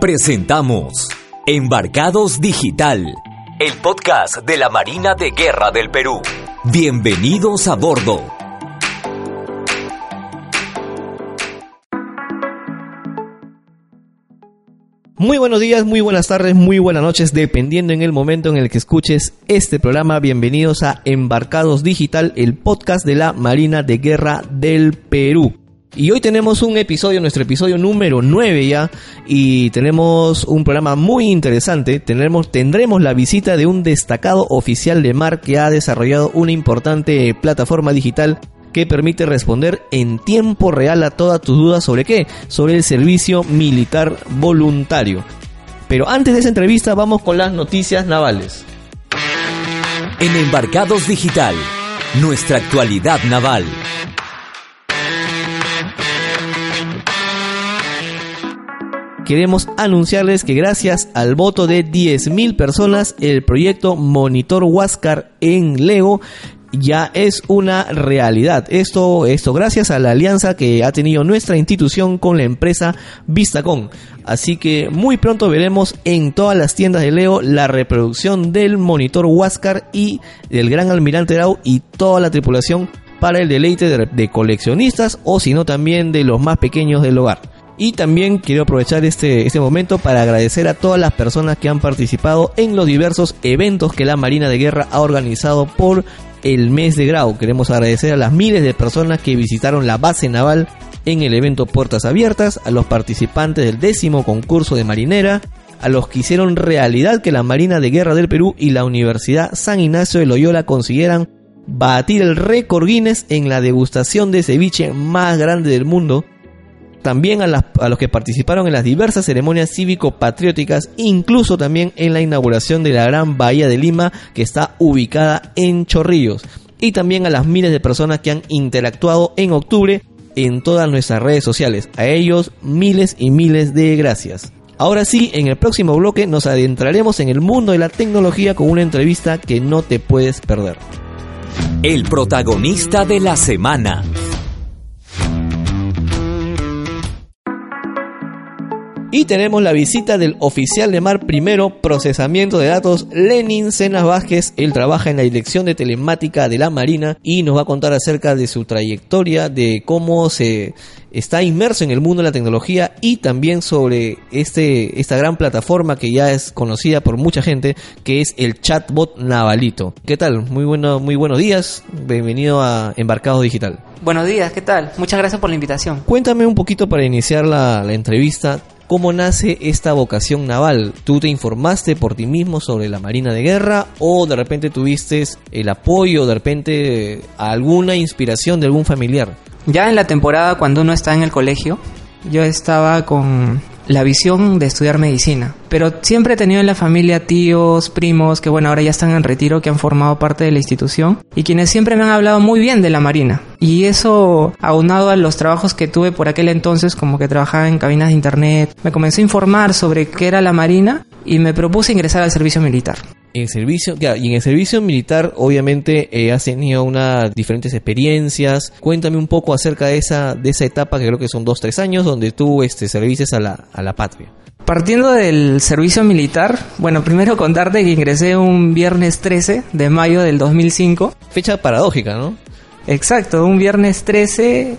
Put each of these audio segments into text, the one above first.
Presentamos Embarcados Digital, el podcast de la Marina de Guerra del Perú. Bienvenidos a bordo. Muy buenos días, muy buenas tardes, muy buenas noches, dependiendo en el momento en el que escuches este programa. Bienvenidos a Embarcados Digital, el podcast de la Marina de Guerra del Perú. Y hoy tenemos un episodio, nuestro episodio número 9 ya, y tenemos un programa muy interesante. Tendremos, tendremos la visita de un destacado oficial de mar que ha desarrollado una importante plataforma digital que permite responder en tiempo real a todas tus dudas sobre qué, sobre el servicio militar voluntario. Pero antes de esa entrevista vamos con las noticias navales. En Embarcados Digital, nuestra actualidad naval. Queremos anunciarles que gracias al voto de 10.000 personas, el proyecto Monitor Huáscar en Lego ya es una realidad. Esto, esto gracias a la alianza que ha tenido nuestra institución con la empresa Vistacom. Así que muy pronto veremos en todas las tiendas de Lego la reproducción del monitor Huáscar y del Gran Almirante Grau y toda la tripulación para el deleite de, de coleccionistas o si no también de los más pequeños del hogar. Y también quiero aprovechar este, este momento para agradecer a todas las personas que han participado en los diversos eventos que la Marina de Guerra ha organizado por el mes de Grau. Queremos agradecer a las miles de personas que visitaron la base naval en el evento Puertas Abiertas, a los participantes del décimo concurso de marinera, a los que hicieron realidad que la Marina de Guerra del Perú y la Universidad San Ignacio de Loyola consiguieran batir el récord Guinness en la degustación de ceviche más grande del mundo también a, los que participaron en las diversas ceremonias cívico-patrióticas, incluso también en la inauguración de la Gran Bahía de Lima, que está ubicada en Chorrillos, y también a las miles de personas que han interactuado en octubre en todas nuestras redes sociales. A ellos miles y miles de gracias. Ahora sí, en el próximo bloque nos adentraremos en el mundo de la tecnología con una entrevista que no te puedes perder. El protagonista de la semana. Y tenemos la visita del oficial de mar primero, procesamiento de datos, Lenin Cenas Vázquez. Él trabaja en la dirección de telemática de la Marina y nos va a contar acerca de su trayectoria, de cómo se está inmerso en el mundo de la tecnología y también sobre este, esta gran plataforma que ya es conocida por mucha gente, que es el chatbot Navalito. ¿Qué tal? Muy, bueno, muy buenos días. Bienvenido a Embarcado Digital. Buenos días, ¿qué tal? Muchas gracias por la invitación. Cuéntame un poquito para iniciar la, la entrevista. ¿Cómo nace esta vocación naval? ¿Tú te informaste por ti mismo sobre la Marina de Guerra o de repente tuviste el apoyo, de repente alguna inspiración de algún familiar? Ya en la temporada cuando uno está en el colegio, yo estaba con la visión de estudiar medicina. Pero siempre he tenido en la familia tíos, primos, que bueno, ahora ya están en retiro, que han formado parte de la institución y quienes siempre me han hablado muy bien de la Marina. Y eso, aunado a los trabajos que tuve por aquel entonces, como que trabajaba en cabinas de internet, me comencé a informar sobre qué era la Marina y me propuse ingresar al servicio militar. En servicio, y en el servicio militar, obviamente, eh, has tenido unas diferentes experiencias. Cuéntame un poco acerca de esa, de esa etapa, que creo que son dos, tres años, donde tú este, services a la, a la patria. Partiendo del servicio militar, bueno, primero contarte que ingresé un viernes 13 de mayo del 2005. Fecha paradójica, ¿no? Exacto, un viernes 13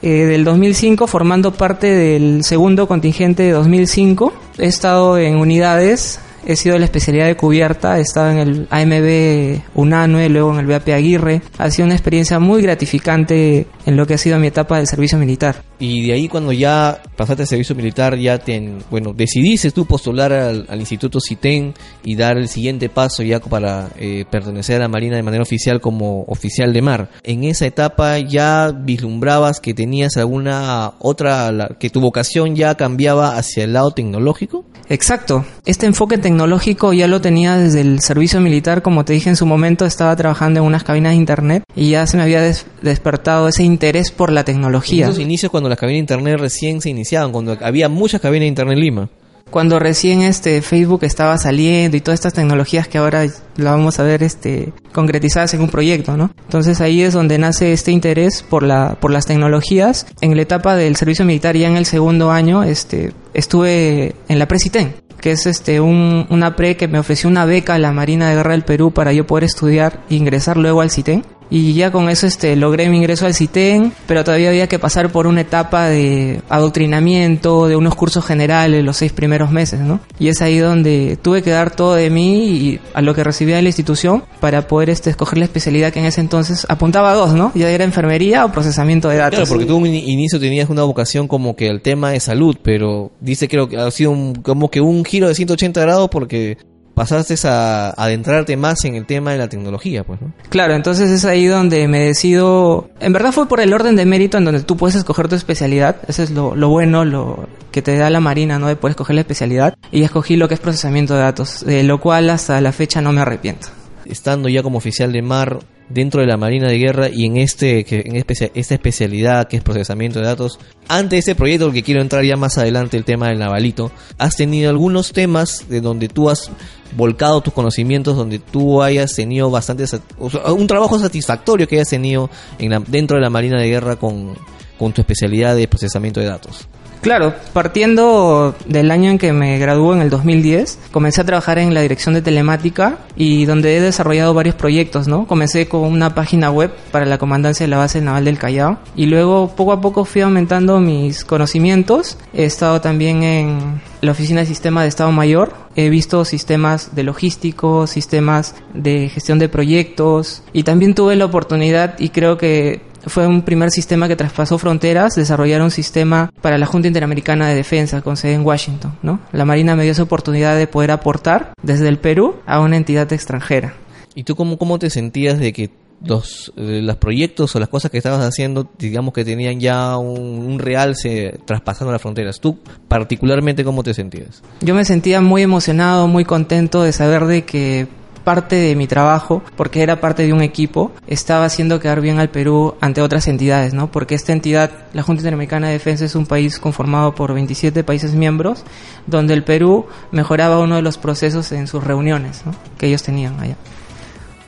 eh, del 2005 formando parte del segundo contingente de 2005. He estado en unidades he sido de la especialidad de cubierta, he estado en el AMB UNANUE, luego en el BAP Aguirre. Ha sido una experiencia muy gratificante en lo que ha sido mi etapa del servicio militar. Y de ahí cuando ya pasaste el servicio militar, ya te, bueno, decidiste tú postular al, Instituto CITEN y dar el siguiente paso ya para eh, pertenecer a la Marina de manera oficial como oficial de mar. En esa etapa ya vislumbrabas que tenías alguna otra, que tu vocación ya cambiaba hacia el lado tecnológico. Exacto. Este enfoque tecnológico ya lo tenía desde el servicio militar, como te dije en su momento, estaba trabajando en unas cabinas de internet y ya se me había despertado ese interés por la tecnología. En esos inicios cuando las cabinas de internet recién se iniciaban, cuando había muchas cabinas de internet en Lima. cuando recién este Facebook estaba saliendo y todas estas tecnologías que ahora la vamos a ver este concretizadas en un proyecto, ¿no? Entonces ahí es donde nace este interés por la por las tecnologías. En la etapa del servicio militar ya en el segundo año, este estuve en la Presiten que es este un, una pre que me ofreció una beca a la Marina de Guerra del Perú para yo poder estudiar e ingresar luego al CITEN y ya con eso este logré mi ingreso al CITEN, pero todavía había que pasar por una etapa de adoctrinamiento, de unos cursos generales los seis primeros meses, ¿no? Y es ahí donde tuve que dar todo de mí y a lo que recibía de la institución para poder este escoger la especialidad que en ese entonces apuntaba a dos, ¿no? Ya era enfermería o procesamiento de datos. Claro, porque tú inicio tenías una vocación como que el tema de salud, pero dice que ha sido como que un giro de 180 grados porque pasaste a adentrarte más en el tema de la tecnología, pues, ¿no? Claro, entonces es ahí donde me decido... En verdad fue por el orden de mérito en donde tú puedes escoger tu especialidad. Eso es lo, lo bueno, lo que te da la Marina, ¿no? De poder escoger la especialidad. Y escogí lo que es procesamiento de datos, de lo cual hasta la fecha no me arrepiento. Estando ya como oficial de mar dentro de la Marina de Guerra y en este en esta especialidad que es procesamiento de datos. Antes de este proyecto, que quiero entrar ya más adelante, el tema del navalito, has tenido algunos temas de donde tú has volcado tus conocimientos, donde tú hayas tenido bastante, un trabajo satisfactorio que hayas tenido en dentro de la Marina de Guerra con, con tu especialidad de procesamiento de datos. Claro, partiendo del año en que me graduó en el 2010, comencé a trabajar en la dirección de telemática y donde he desarrollado varios proyectos, ¿no? Comencé con una página web para la comandancia de la base naval del Callao y luego poco a poco fui aumentando mis conocimientos. He estado también en la oficina de sistema de Estado Mayor, he visto sistemas de logísticos, sistemas de gestión de proyectos y también tuve la oportunidad y creo que fue un primer sistema que traspasó fronteras, desarrollar un sistema para la Junta Interamericana de Defensa con sede en Washington, ¿no? La Marina me dio esa oportunidad de poder aportar desde el Perú a una entidad extranjera. ¿Y tú cómo, cómo te sentías de que los, eh, los proyectos o las cosas que estabas haciendo, digamos que tenían ya un, un realce traspasando las fronteras. ¿Tú particularmente cómo te sentías? Yo me sentía muy emocionado, muy contento de saber de que parte de mi trabajo, porque era parte de un equipo, estaba haciendo quedar bien al Perú ante otras entidades, ¿no? Porque esta entidad, la Junta Interamericana de Defensa, es un país conformado por 27 países miembros, donde el Perú mejoraba uno de los procesos en sus reuniones, ¿no? Que ellos tenían allá.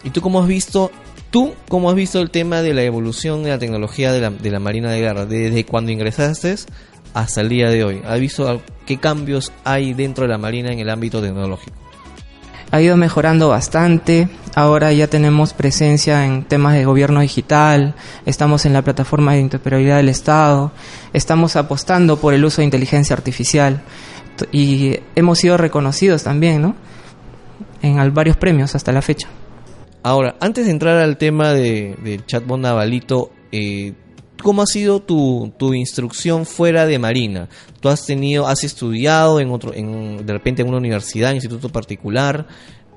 ¿Y tú cómo has visto ¿Tú cómo has visto el tema de la evolución de la tecnología de la, de la Marina de Guerra desde cuando ingresaste hasta el día de hoy? ¿Has visto qué cambios hay dentro de la Marina en el ámbito tecnológico? Ha ido mejorando bastante. Ahora ya tenemos presencia en temas de gobierno digital, estamos en la plataforma de interoperabilidad del Estado, estamos apostando por el uso de inteligencia artificial y hemos sido reconocidos también, ¿no? En varios premios hasta la fecha. Ahora, antes de entrar al tema de, del chatbot Navalito, eh, ¿cómo ha sido tu, tu, instrucción fuera de Marina? ¿Tú has tenido, has estudiado en otro, en, de repente en una universidad, en instituto particular?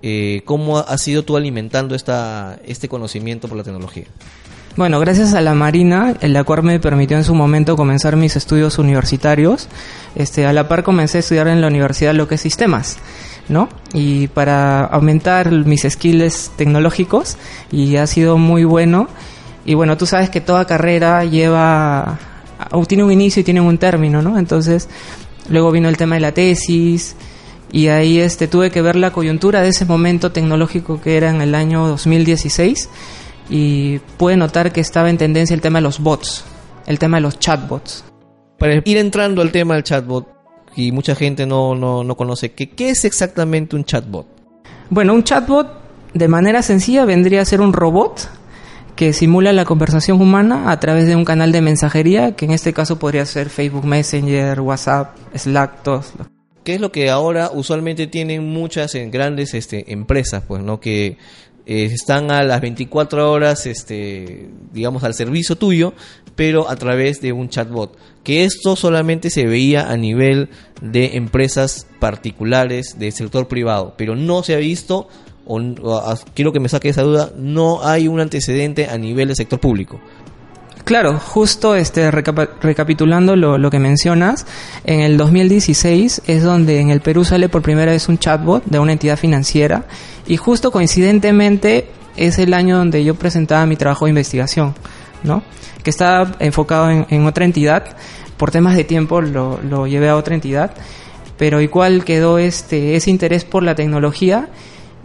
Eh, ¿Cómo has sido tú alimentando esta, este conocimiento por la tecnología? Bueno, gracias a la Marina, la cual me permitió en su momento comenzar mis estudios universitarios. Este, a la par comencé a estudiar en la universidad lo que es sistemas, ¿no? Y para aumentar mis skills tecnológicos y ha sido muy bueno y bueno, tú sabes que toda carrera lleva, tiene un inicio y tiene un término, ¿no? Entonces, luego vino el tema de la tesis y ahí este, tuve que ver la coyuntura de ese momento tecnológico que era en el año 2016 y pude notar que estaba en tendencia el tema de los bots, el tema de los chatbots. Para ir entrando al tema del chatbot, y mucha gente no, no, no conoce, ¿qué, ¿qué es exactamente un chatbot? Bueno, un chatbot de manera sencilla vendría a ser un robot que simula la conversación humana a través de un canal de mensajería, que en este caso podría ser Facebook Messenger, WhatsApp, Slack, todos. ¿Qué es lo que ahora usualmente tienen muchas grandes este, empresas, pues, ¿no? Que eh, están a las 24 horas, este, digamos, al servicio tuyo, pero a través de un chatbot. Que esto solamente se veía a nivel de empresas particulares del sector privado, pero no se ha visto o, quiero que me saque esa duda, no hay un antecedente a nivel del sector público. Claro, justo este recapitulando lo, lo, que mencionas, en el 2016 es donde en el Perú sale por primera vez un chatbot de una entidad financiera y justo coincidentemente es el año donde yo presentaba mi trabajo de investigación, ¿no? Que estaba enfocado en, en otra entidad, por temas de tiempo lo, lo llevé a otra entidad pero igual quedó este ese interés por la tecnología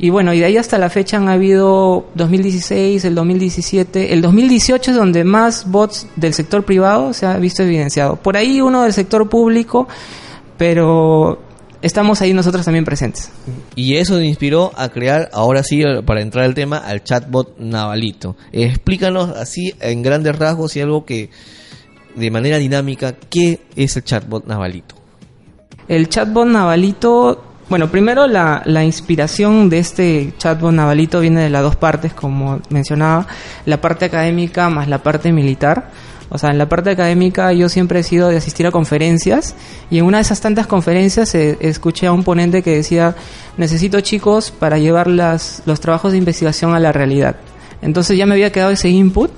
y bueno, y de ahí hasta la fecha han habido 2016, el 2017, el 2018 es donde más bots del sector privado se ha visto evidenciado. Por ahí uno del sector público, pero estamos ahí nosotros también presentes. Y eso me inspiró a crear, ahora sí, para entrar al tema, al chatbot Navalito. Explícanos así, en grandes rasgos y algo que, de manera dinámica, ¿qué es el chatbot Navalito? El chatbot Navalito, bueno, primero la, la inspiración de este chatbot Navalito viene de las dos partes, como mencionaba, la parte académica más la parte militar. O sea, en la parte académica yo siempre he sido de asistir a conferencias y en una de esas tantas conferencias eh, escuché a un ponente que decía, necesito chicos para llevar las, los trabajos de investigación a la realidad. Entonces ya me había quedado ese input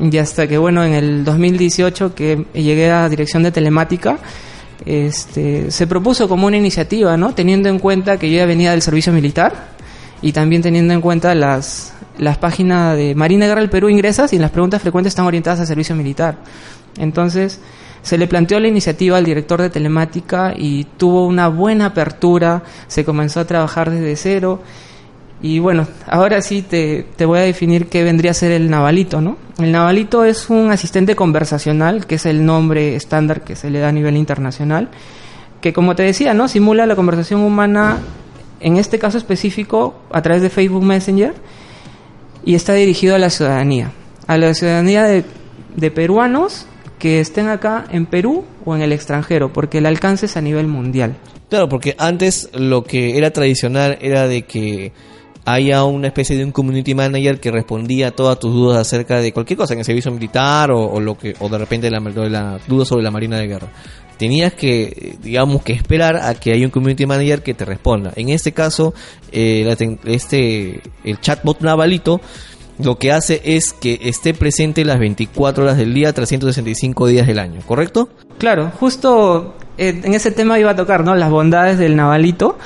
y hasta que, bueno, en el 2018 que llegué a dirección de telemática, este, se propuso como una iniciativa, ¿no? Teniendo en cuenta que yo ya venía del servicio militar y también teniendo en cuenta las, las páginas de Marina Guerra del Perú ingresas y las preguntas frecuentes están orientadas al servicio militar. Entonces, se le planteó la iniciativa al director de telemática y tuvo una buena apertura, se comenzó a trabajar desde cero. Y bueno, ahora sí te, te, voy a definir qué vendría a ser el navalito, ¿no? El navalito es un asistente conversacional, que es el nombre estándar que se le da a nivel internacional, que como te decía, ¿no? Simula la conversación humana, en este caso específico, a través de Facebook Messenger, y está dirigido a la ciudadanía, a la ciudadanía de, de peruanos que estén acá en Perú o en el extranjero, porque el alcance es a nivel mundial. Claro, porque antes lo que era tradicional era de que haya una especie de un community manager que respondía a todas tus dudas acerca de cualquier cosa en el servicio militar o, lo que o de repente la, duda sobre la marina de guerra. Tenías que digamos que esperar a que haya un community manager que te responda. En este caso eh, este el chatbot navalito lo que hace es que esté presente las 24 horas del día 365 días del año correcto claro justo eh, en ese tema iba a tocar no las bondades del navalito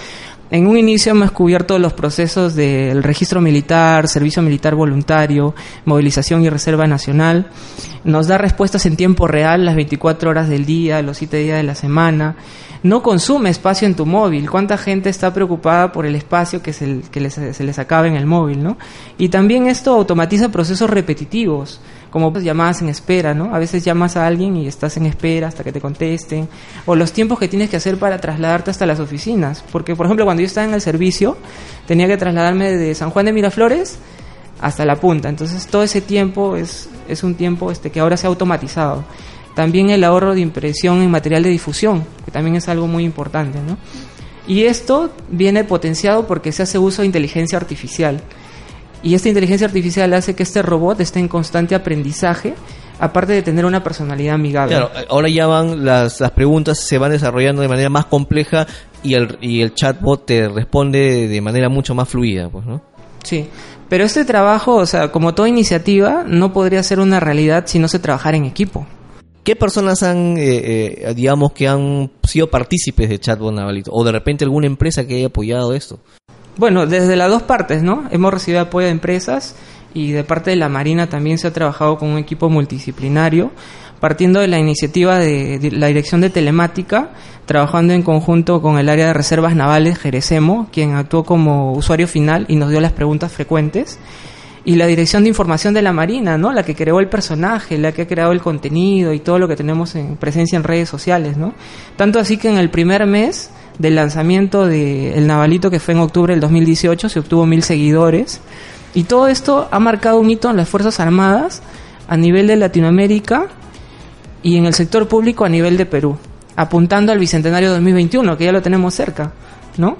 en un inicio hemos cubierto los procesos del registro militar, servicio militar voluntario, movilización y reserva nacional. Nos da respuestas en tiempo real las 24 horas del día, los 7 días de la semana. No consume espacio en tu móvil. ¿Cuánta gente está preocupada por el espacio que, se, que se les acaba en el móvil? ¿no? Y también esto automatiza procesos repetitivos como pues, llamadas en espera, ¿no? A veces llamas a alguien y estás en espera hasta que te contesten, o los tiempos que tienes que hacer para trasladarte hasta las oficinas, porque por ejemplo cuando yo estaba en el servicio tenía que trasladarme de San Juan de Miraflores hasta la punta, entonces todo ese tiempo es, es un tiempo este, que ahora se ha automatizado. También el ahorro de impresión en material de difusión, que también es algo muy importante, ¿no? Y esto viene potenciado porque se hace uso de inteligencia artificial. Y esta inteligencia artificial hace que este robot esté en constante aprendizaje, aparte de tener una personalidad amigable. Claro, ahora ya van las, las preguntas se van desarrollando de manera más compleja y el, y el chatbot te responde de manera mucho más fluida, pues, ¿no? Sí, pero este trabajo, o sea, como toda iniciativa, no podría ser una realidad si no se trabajara en equipo. ¿Qué personas han, eh, eh, digamos, que han sido partícipes de Chatbot Navalito? O de repente alguna empresa que haya apoyado esto. Bueno, desde las dos partes, ¿no? Hemos recibido apoyo de empresas y de parte de la Marina también se ha trabajado con un equipo multidisciplinario, partiendo de la iniciativa de, la Dirección de Telemática, trabajando en conjunto con el área de reservas navales Jerecemo, quien actuó como usuario final y nos dio las preguntas frecuentes y la dirección de información de la Marina, ¿no? La que creó el personaje, la que ha creado el contenido y todo lo que tenemos en presencia en redes sociales, ¿no? Tanto así que en el primer mes del lanzamiento de El Navalito, que fue en octubre del 2018, se obtuvo mil seguidores. Y todo esto ha marcado un hito en las Fuerzas Armadas a nivel de Latinoamérica y en el sector público a nivel de Perú, apuntando al Bicentenario 2021, que ya lo tenemos cerca, ¿no?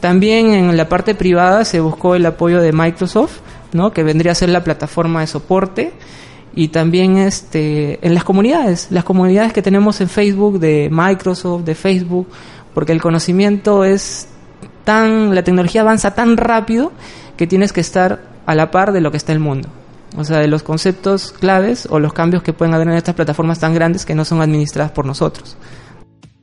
También en la parte privada se buscó el apoyo de Microsoft, ¿no? que vendría a ser la plataforma de soporte y también este en las comunidades, las comunidades que tenemos en Facebook de Microsoft, de Facebook porque el conocimiento es tan, la tecnología avanza tan rápido que tienes que estar a la par de lo que está el mundo. O sea, de los conceptos claves o los cambios que pueden haber en estas plataformas tan grandes que no son administradas por nosotros.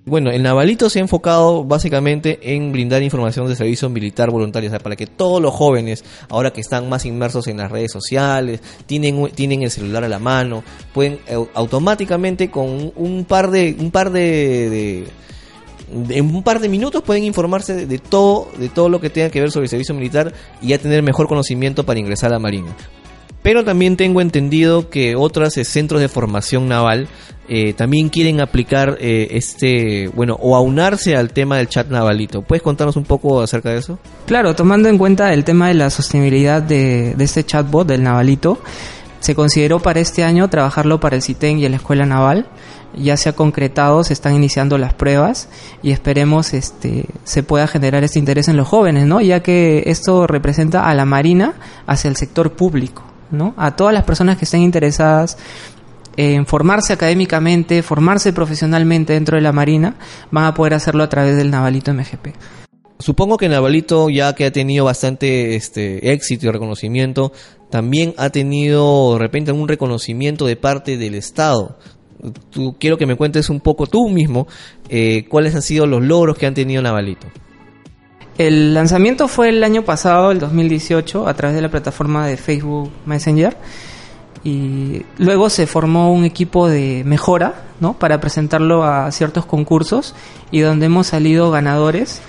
Bueno, el Navalito se ha enfocado básicamente en brindar información de servicio militar voluntario, o sea, para que todos los jóvenes, ahora que están más inmersos en las redes sociales, tienen, tienen el celular a la mano, pueden automáticamente con un par de, un par de en un par de minutos pueden informarse de todo, de todo lo que tenga que ver sobre el servicio militar y ya tener mejor conocimiento para ingresar a la Marina. Pero también tengo entendido que otros eh, centros de formación naval eh, también quieren aplicar eh, este, bueno, o aunarse al tema del chat navalito. ¿Puedes contarnos un poco acerca de eso? Claro, tomando en cuenta el tema de la sostenibilidad de, de este chatbot del navalito, se consideró para este año trabajarlo para el CITEN y la Escuela Naval. Ya se ha concretado, se están iniciando las pruebas y esperemos este se pueda generar este interés en los jóvenes, ¿no? Ya que esto representa a la Marina hacia el sector público. ¿no? A todas las personas que estén interesadas en formarse académicamente, formarse profesionalmente dentro de la Marina, van a poder hacerlo a través del Navalito MGP. Supongo que Navalito, ya que ha tenido bastante este, éxito y reconocimiento, también ha tenido de repente algún reconocimiento de parte del Estado. Tú, quiero que me cuentes un poco tú mismo eh, cuáles han sido los logros que han tenido Navalito. El lanzamiento fue el año pasado, el 2018, a través de la plataforma de Facebook Messenger. Y luego se formó un equipo de mejora, ¿no? Para presentarlo a ciertos concursos y donde hemos salido ganadores.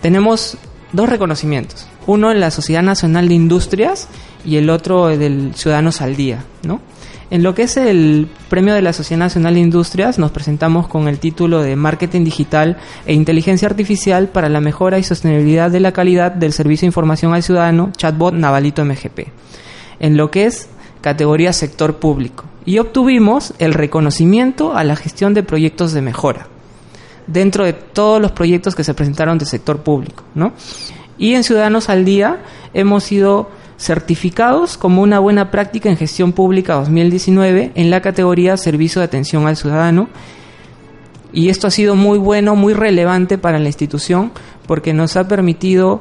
Tenemos dos reconocimientos. Uno en la Sociedad Nacional de Industrias y el otro del Ciudadanos al Día, ¿no? En lo que es el premio de la Sociedad Nacional de Industrias, nos presentamos con el título de Marketing Digital e Inteligencia Artificial para la mejora y sostenibilidad de la calidad del servicio de información al ciudadano, chatbot Navalito MGP. En lo que es categoría sector público. Y obtuvimos el reconocimiento a la gestión de proyectos de mejora dentro de todos los proyectos que se presentaron del sector público, ¿no? Y en Ciudadanos al Día hemos sido certificados como una buena práctica en gestión pública 2019 en la categoría Servicio de Atención al Ciudadano. Y esto ha sido muy bueno, muy relevante para la institución porque nos ha permitido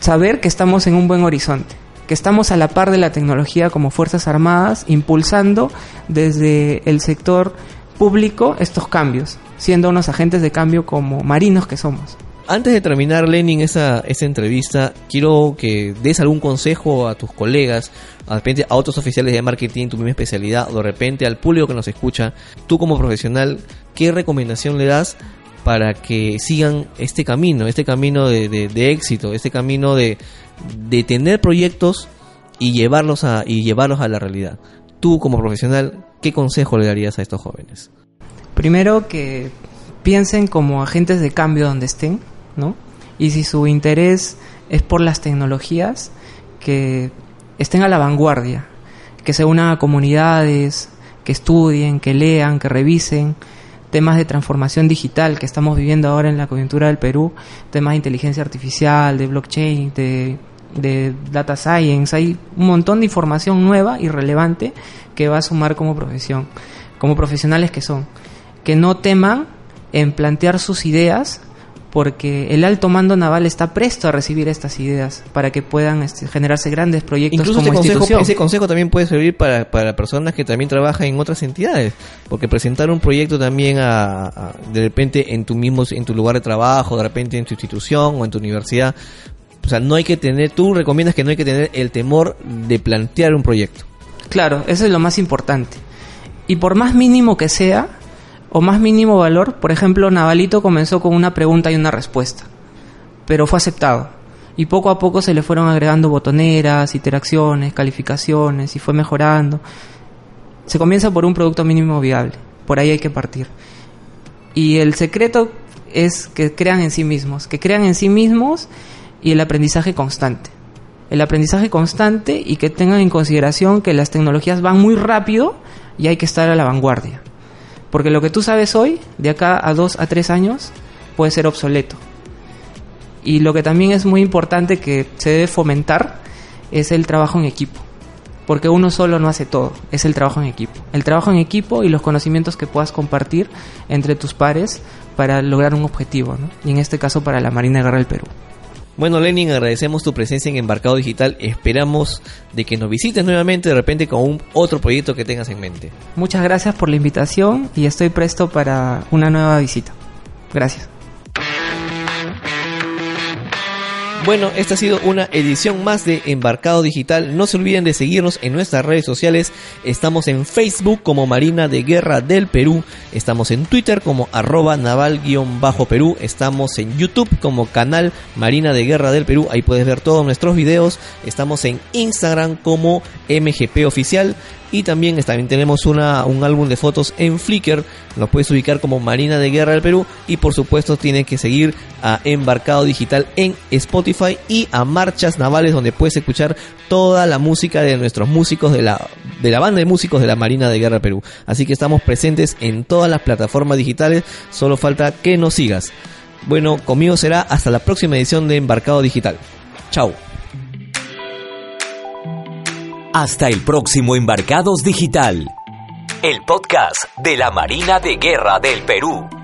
saber que estamos en un buen horizonte, que estamos a la par de la tecnología como Fuerzas Armadas, impulsando desde el sector público estos cambios, siendo unos agentes de cambio como marinos que somos. Antes de terminar, Lenin, esa, esa entrevista, quiero que des algún consejo a tus colegas, a repente a otros oficiales de marketing, tu misma especialidad, o de repente al público que nos escucha, tú como profesional, ¿qué recomendación le das para que sigan este camino, este camino de, de, éxito, este camino de, de tener proyectos y llevarlos, a, y llevarlos a la realidad? Tú como profesional, ¿qué consejo le darías a estos jóvenes? Primero que piensen como agentes de cambio donde estén, ¿no? Y si su interés es por las tecnologías, que estén a la vanguardia, que se unan a comunidades, que estudien, que lean, que revisen temas de transformación digital que estamos viviendo ahora en la coyuntura del Perú, temas de inteligencia artificial, de blockchain, de, de data science, hay un montón de información nueva y relevante que va a sumar como profesión, como profesionales que son, que no teman en plantear sus ideas porque el alto mando naval está presto a recibir estas ideas para que puedan este, generarse grandes proyectos Incluso como ese consejo, ese consejo también puede servir para, para personas que también trabajan en otras entidades, porque presentar un proyecto también a, de repente en tu mismo en tu lugar de trabajo, de repente en tu institución o en tu universidad, o sea, no hay que tener, tú recomiendas que no hay que tener el temor de plantear un proyecto. Claro, eso es lo más importante. Y por más mínimo que sea, o más mínimo valor, por ejemplo, Navalito comenzó con una pregunta y una respuesta, pero fue aceptado. Y poco a poco se le fueron agregando botoneras, interacciones, calificaciones y fue mejorando. Se comienza por un producto mínimo viable, por ahí hay que partir. Y el secreto es que crean en sí mismos, que crean en sí mismos y el aprendizaje constante. El aprendizaje constante y que tengan en consideración que las tecnologías van muy rápido y hay que estar a la vanguardia. Porque lo que tú sabes hoy, de acá a dos a tres años, puede ser obsoleto. Y lo que también es muy importante que se debe fomentar es el trabajo en equipo. Porque uno solo no hace todo, es el trabajo en equipo. El trabajo en equipo y los conocimientos que puedas compartir entre tus pares para lograr un objetivo, y en este caso para la Marina de Guerra del Perú. Bueno, Lenin, agradecemos tu presencia en Embarcado Digital. Esperamos de que nos visites nuevamente de repente con un otro proyecto que tengas en mente. Muchas gracias por la invitación y estoy presto para una nueva visita. Gracias. Bueno, esta ha sido una edición más de Embarcado Digital. No se olviden de seguirnos en nuestras redes sociales. Estamos en Facebook como Marina de Guerra del Perú. Estamos en Twitter como arroba naval-perú. Estamos en YouTube como canal Marina de Guerra del Perú. Ahí puedes ver todos nuestros videos. Estamos en Instagram como MGP Oficial. Y también, también tenemos una, un álbum de fotos en Flickr. Nos puedes ubicar como Marina de Guerra del Perú. Y por supuesto tienes que seguir a Embarcado Digital en Spotify y a Marchas Navales donde puedes escuchar toda la música de nuestros músicos de la, de la banda de músicos de la Marina de Guerra del Perú. Así que estamos presentes en todas las plataformas digitales. Solo falta que nos sigas. Bueno, conmigo será hasta la próxima edición de Embarcado Digital. Chao. Hasta el próximo Embarcados Digital, el podcast de la Marina de Guerra del Perú.